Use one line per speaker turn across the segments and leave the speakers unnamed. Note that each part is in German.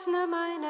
öffne meine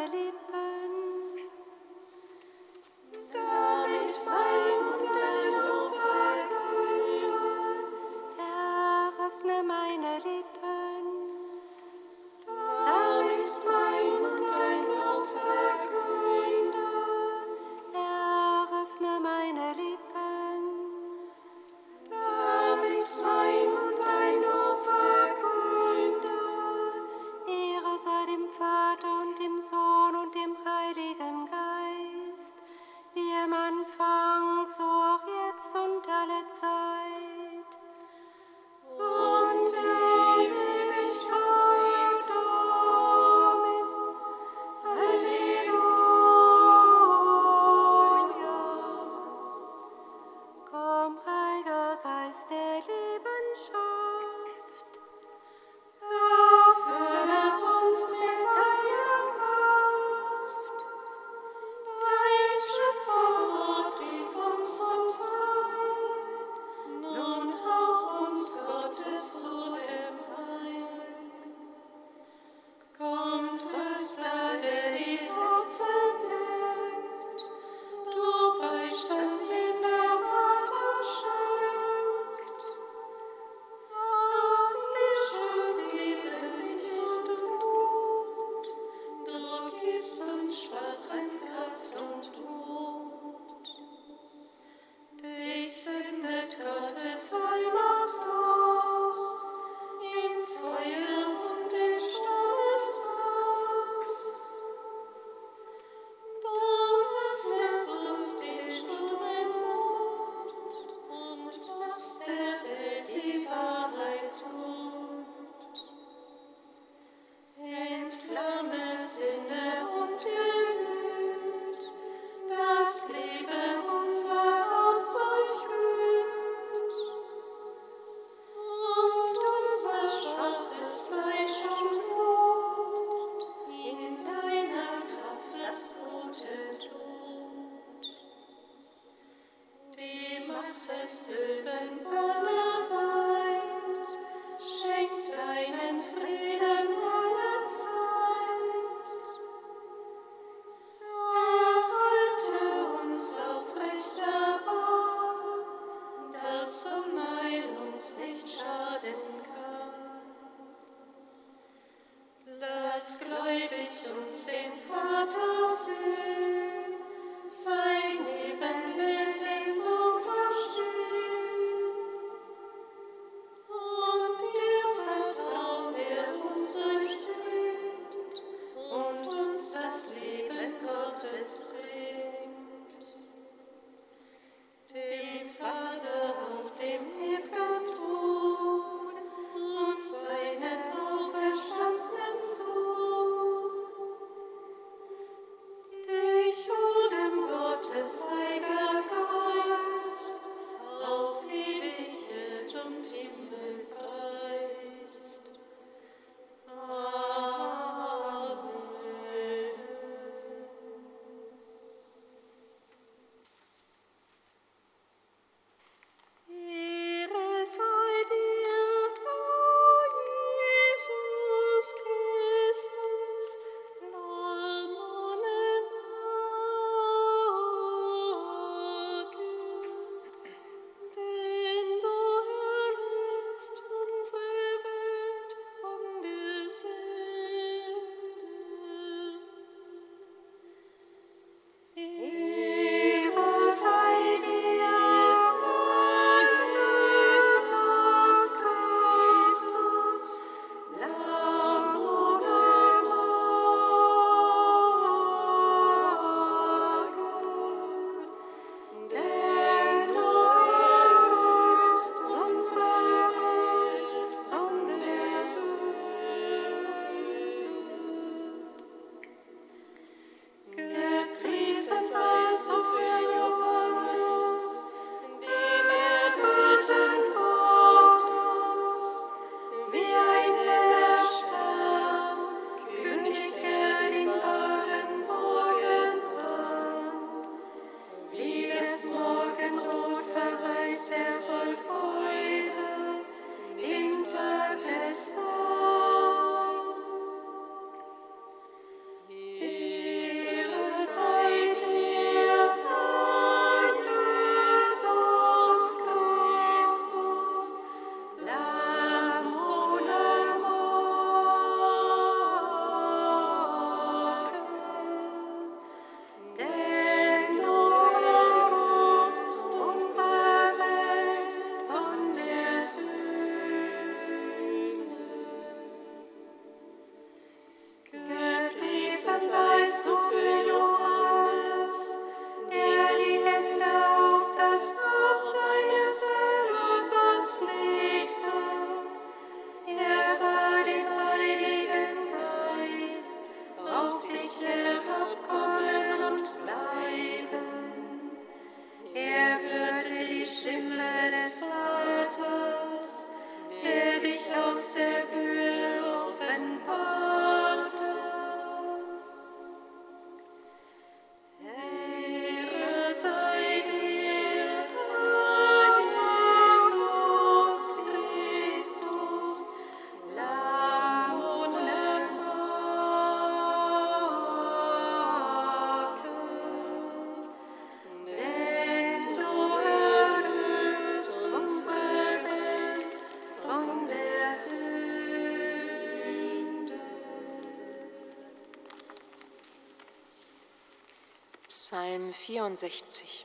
69.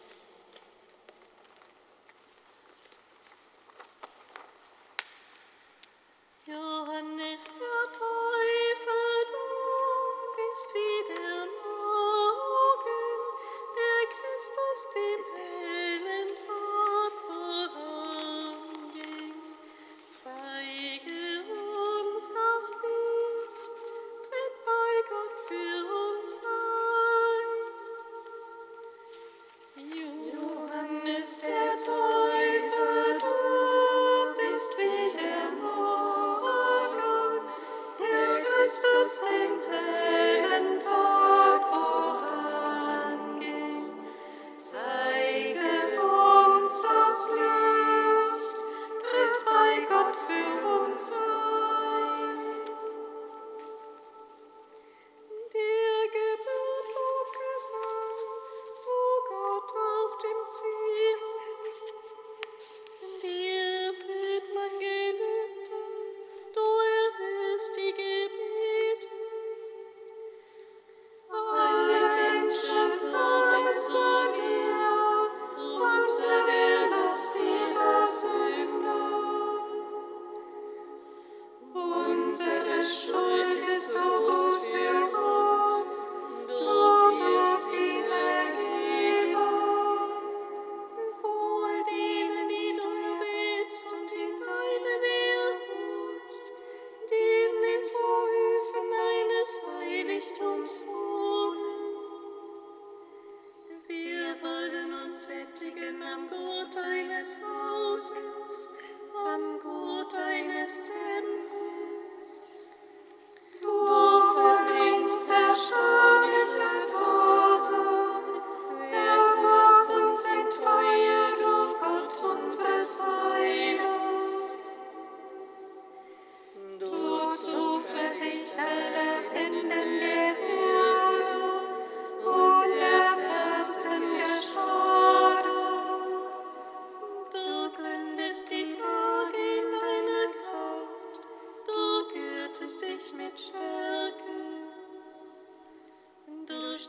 Unsere Schuld ist so.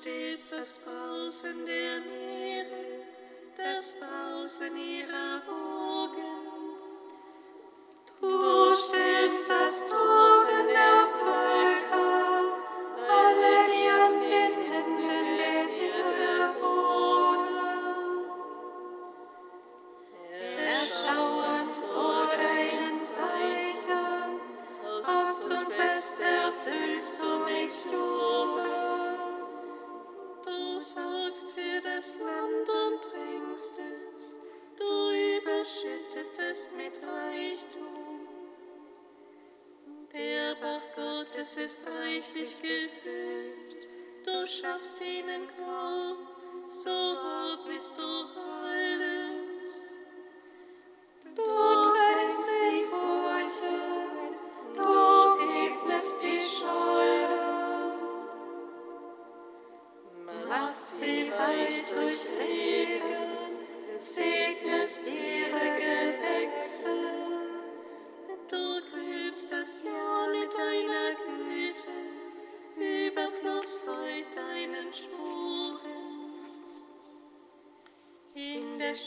stets das Brausen der Meere, das Brausen ihrer Wogen.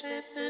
shepherd.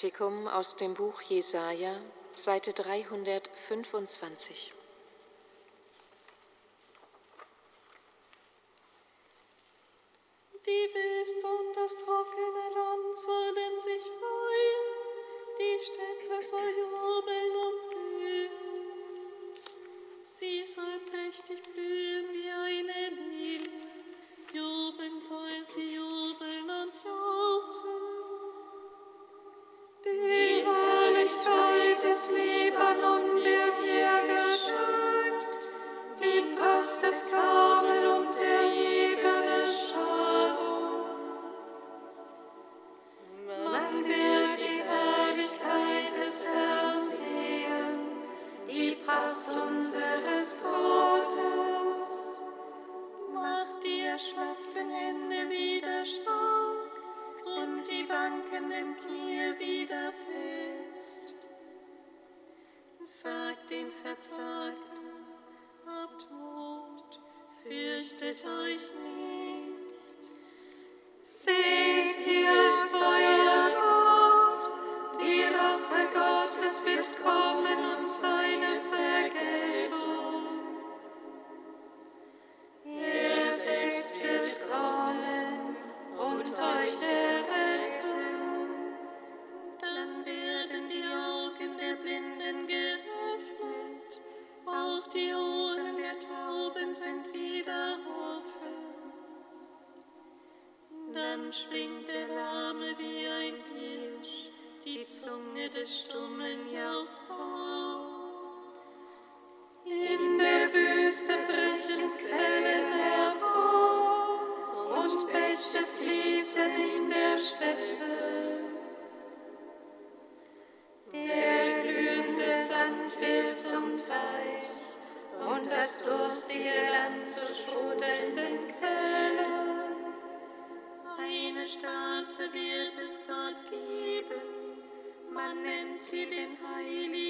Kantikum aus dem Buch Jesaja, Seite 325.
Die Wüste und das trockene Land sollen sich freuen, die Städte soll jubeln und blühen. Sie soll prächtig blühen wie eine Lilie, jubeln soll sie jubeln. des Libanon wird ihr geschenkt, die Pracht des Carmel und der Jebene Scharon. Man wird die Herrlichkeit des Herrn sehen, die Pracht unseres Gottes. Mach die erschlafften Hände wieder stark und die wankenden Knie wieder fest sagt den Verzagten, habt Mut, fürchtet euch nicht. Seht den Heiligen.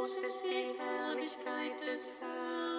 groß ist die Herrlichkeit des Herrn.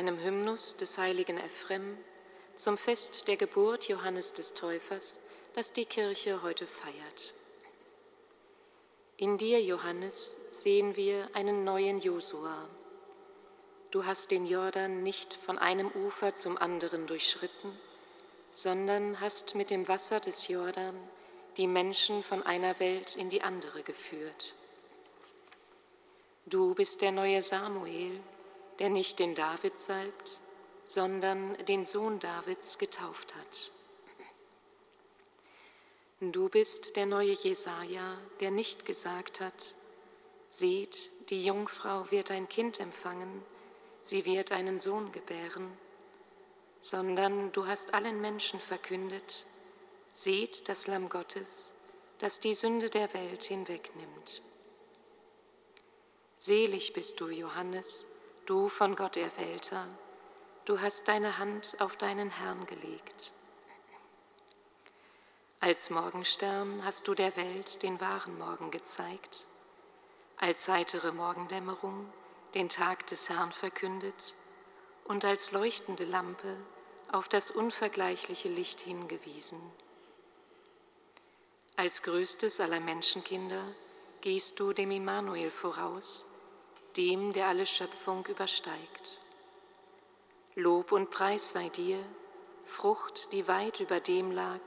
Einem Hymnus des heiligen Ephrem zum Fest der Geburt Johannes des Täufers, das die Kirche heute feiert. In dir, Johannes, sehen wir einen neuen Josua. Du hast den Jordan nicht von einem Ufer zum anderen durchschritten, sondern hast mit dem Wasser des Jordan die Menschen von einer Welt in die andere geführt. Du bist der neue Samuel, der nicht den David salbt, sondern den Sohn Davids getauft hat. Du bist der neue Jesaja, der nicht gesagt hat: Seht, die Jungfrau wird ein Kind empfangen, sie wird einen Sohn gebären, sondern du hast allen Menschen verkündet: Seht das Lamm Gottes, das die Sünde der Welt hinwegnimmt. Selig bist du, Johannes, du von Gott erwählter, du hast deine Hand auf deinen Herrn gelegt. Als Morgenstern hast du der Welt den wahren Morgen gezeigt, als heitere Morgendämmerung den Tag des Herrn verkündet und als leuchtende Lampe auf das unvergleichliche Licht hingewiesen. Als größtes aller Menschenkinder gehst du dem Immanuel voraus, dem, der alle Schöpfung übersteigt. Lob und Preis sei dir, Frucht, die weit über dem lag,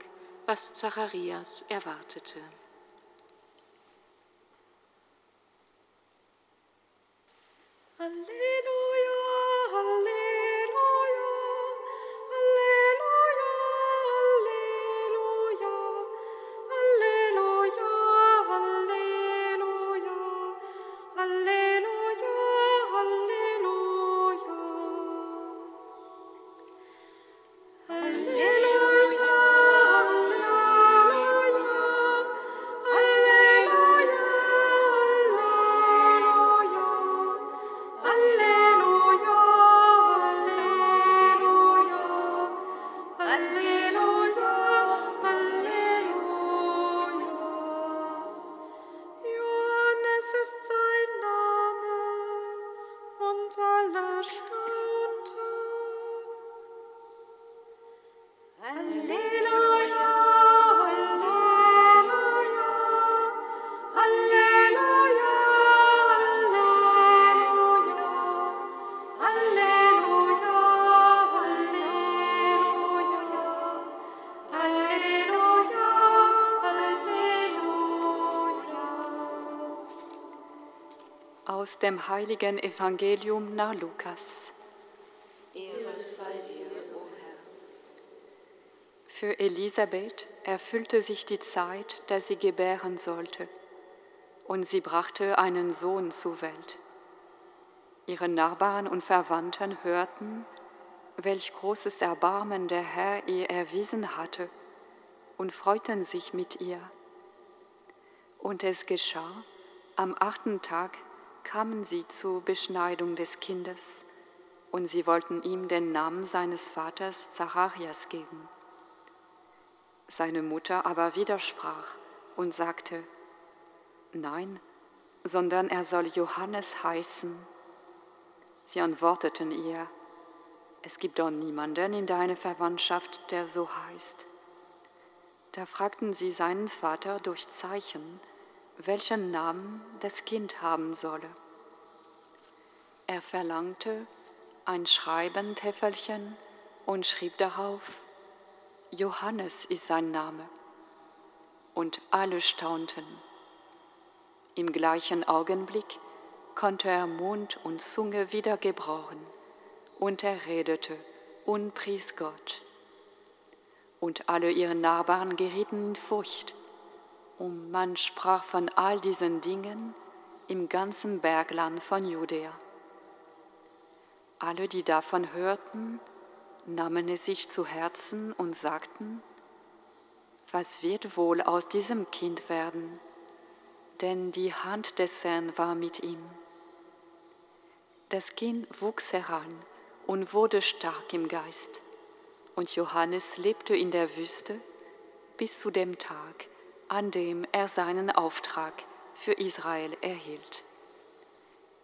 was Zacharias erwartete.
Halleluja,
dem heiligen Evangelium nach Lukas. Für Elisabeth erfüllte sich die Zeit, da sie gebären sollte, und sie brachte einen Sohn zur Welt. Ihre Nachbarn und Verwandten hörten, welch großes Erbarmen der Herr ihr erwiesen hatte, und freuten sich mit ihr. Und es geschah, am achten Tag kamen sie zur Beschneidung des Kindes, und sie wollten ihm den Namen seines Vaters Zacharias geben. Seine Mutter aber widersprach und sagte, Nein, sondern er soll Johannes heißen. Sie antworteten ihr, Es gibt doch niemanden in deiner Verwandtschaft, der so heißt. Da fragten sie seinen Vater durch Zeichen, welchen Namen das Kind haben solle. Er verlangte ein Schreibentäfelchen und schrieb darauf, Johannes ist sein Name. Und alle staunten. Im gleichen Augenblick konnte er Mund und Zunge wieder gebrauchen, und er redete und pries Gott. Und alle ihre Nachbarn gerieten in Furcht und man sprach von all diesen Dingen im ganzen Bergland von Judäa. Alle, die davon hörten, nahmen es sich zu Herzen und sagten, was wird wohl aus diesem Kind werden? Denn die Hand des Herrn war mit ihm. Das Kind wuchs heran und wurde stark im Geist, und Johannes lebte in der Wüste bis zu dem Tag, an dem er seinen Auftrag für Israel erhielt.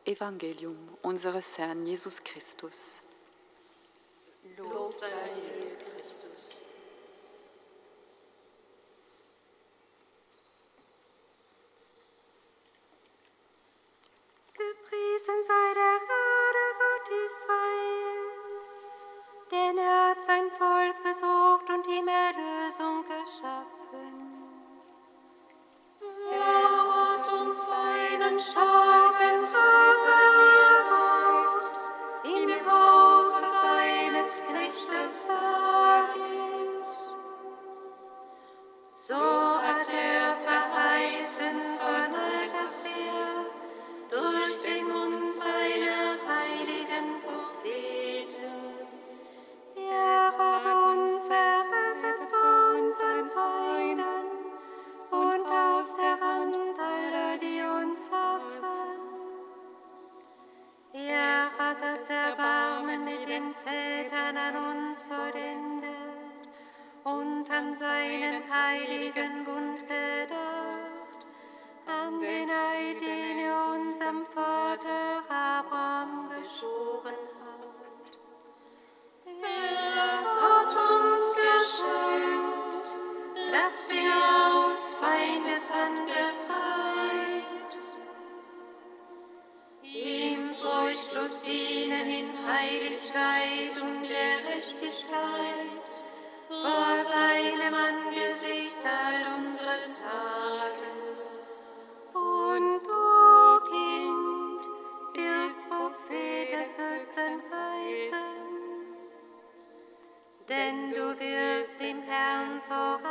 Evangelium unseres Herrn Jesus Christus.
Lob sei dir, Christus.
Gepriesen sei der Gnade Gott Israels, denn er hat sein Volk besucht und ihm Erlösung geschaffen.
Er hat uns einen starken furchtlos dienen in Heiligkeit und Gerechtigkeit, vor seinem Angesicht all unsere Tage.
Und du, Kind, wirst Prophet des Höchsten heißen, denn du wirst dem Herrn vorangehen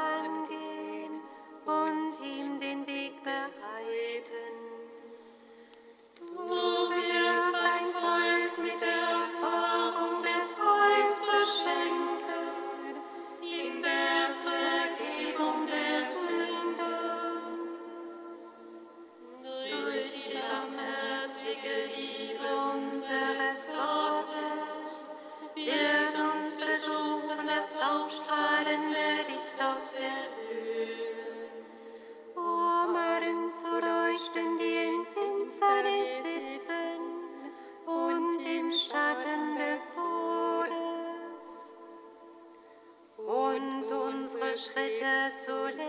Schritte zu lenken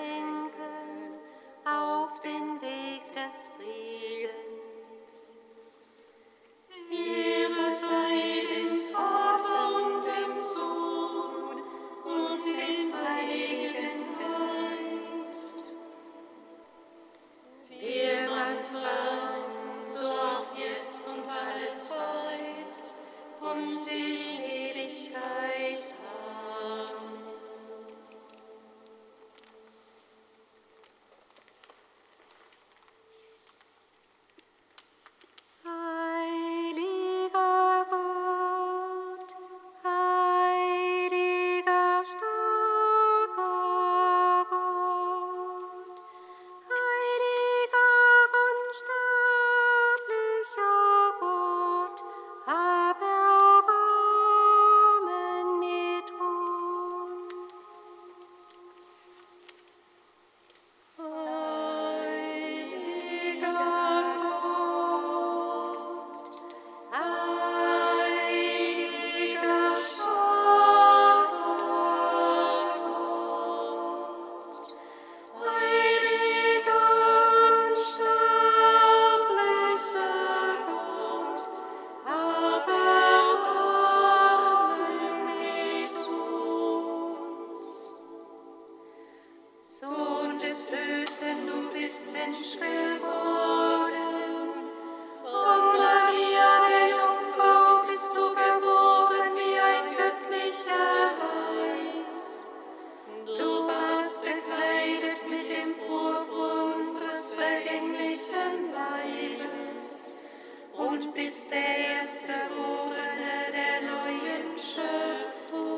und bist der Erstgeborene der neuen Schöpfung.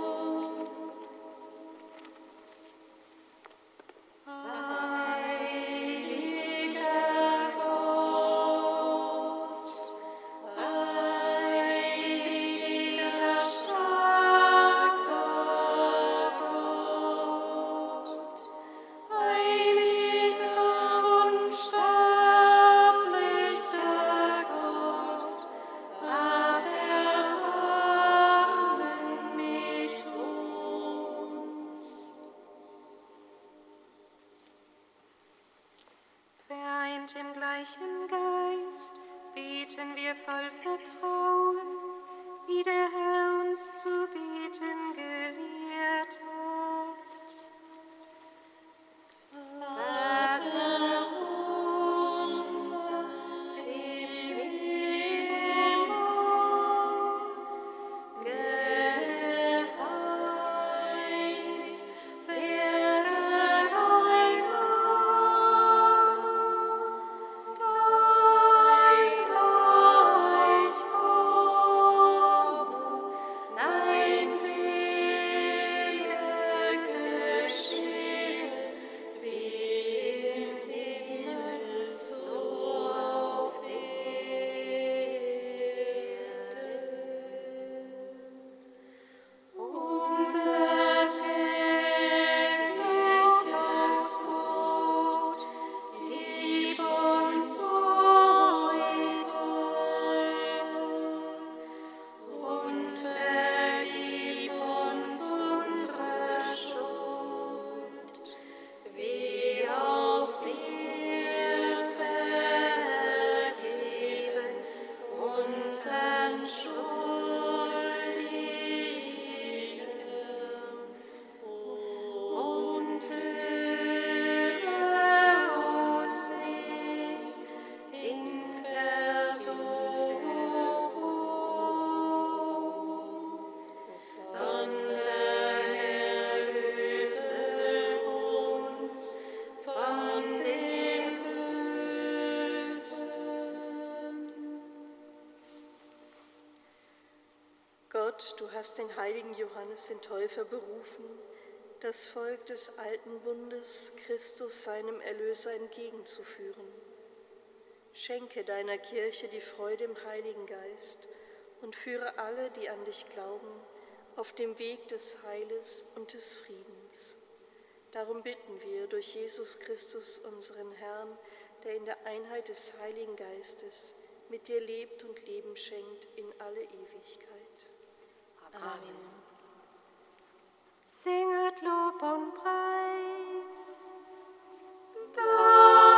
Unseren
hast den heiligen Johannes den Täufer berufen, das Volk des alten Bundes Christus seinem Erlöser entgegenzuführen. Schenke deiner Kirche die Freude im Heiligen Geist und führe alle, die an dich glauben, auf dem Weg des Heiles und des Friedens. Darum bitten wir durch Jesus Christus, unseren Herrn, der in der Einheit des Heiligen Geistes mit dir lebt und Leben schenkt in alle Ewigkeit.
Singet Lob und Preis. Dank.